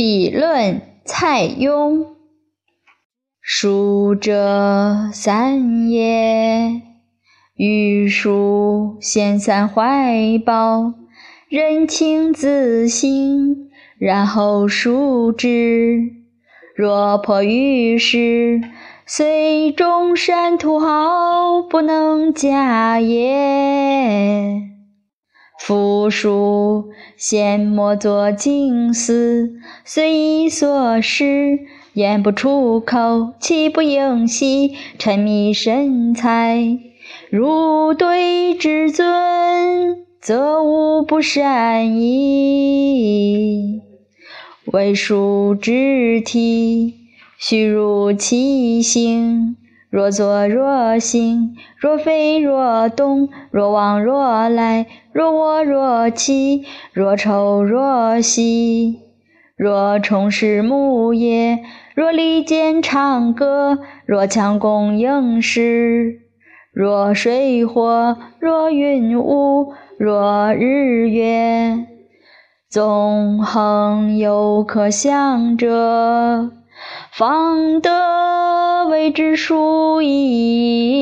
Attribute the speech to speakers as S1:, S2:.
S1: 笔论蔡邕。书者三也，欲书先三怀抱，人情自省，然后书之。若破于世，虽中山土豪，不能假也。夫书先莫作经思，随意所失，言不出口，气不应息，沉迷神采。如对至尊，则无不善矣。为书之体，须如其形。若坐若行，若飞若动，若往若来，若卧若起，若抽若吸。若虫食木叶，若利剑长戈，若强弓硬矢。若水火，若云雾，若日月。纵横有可想者，方得为之书矣。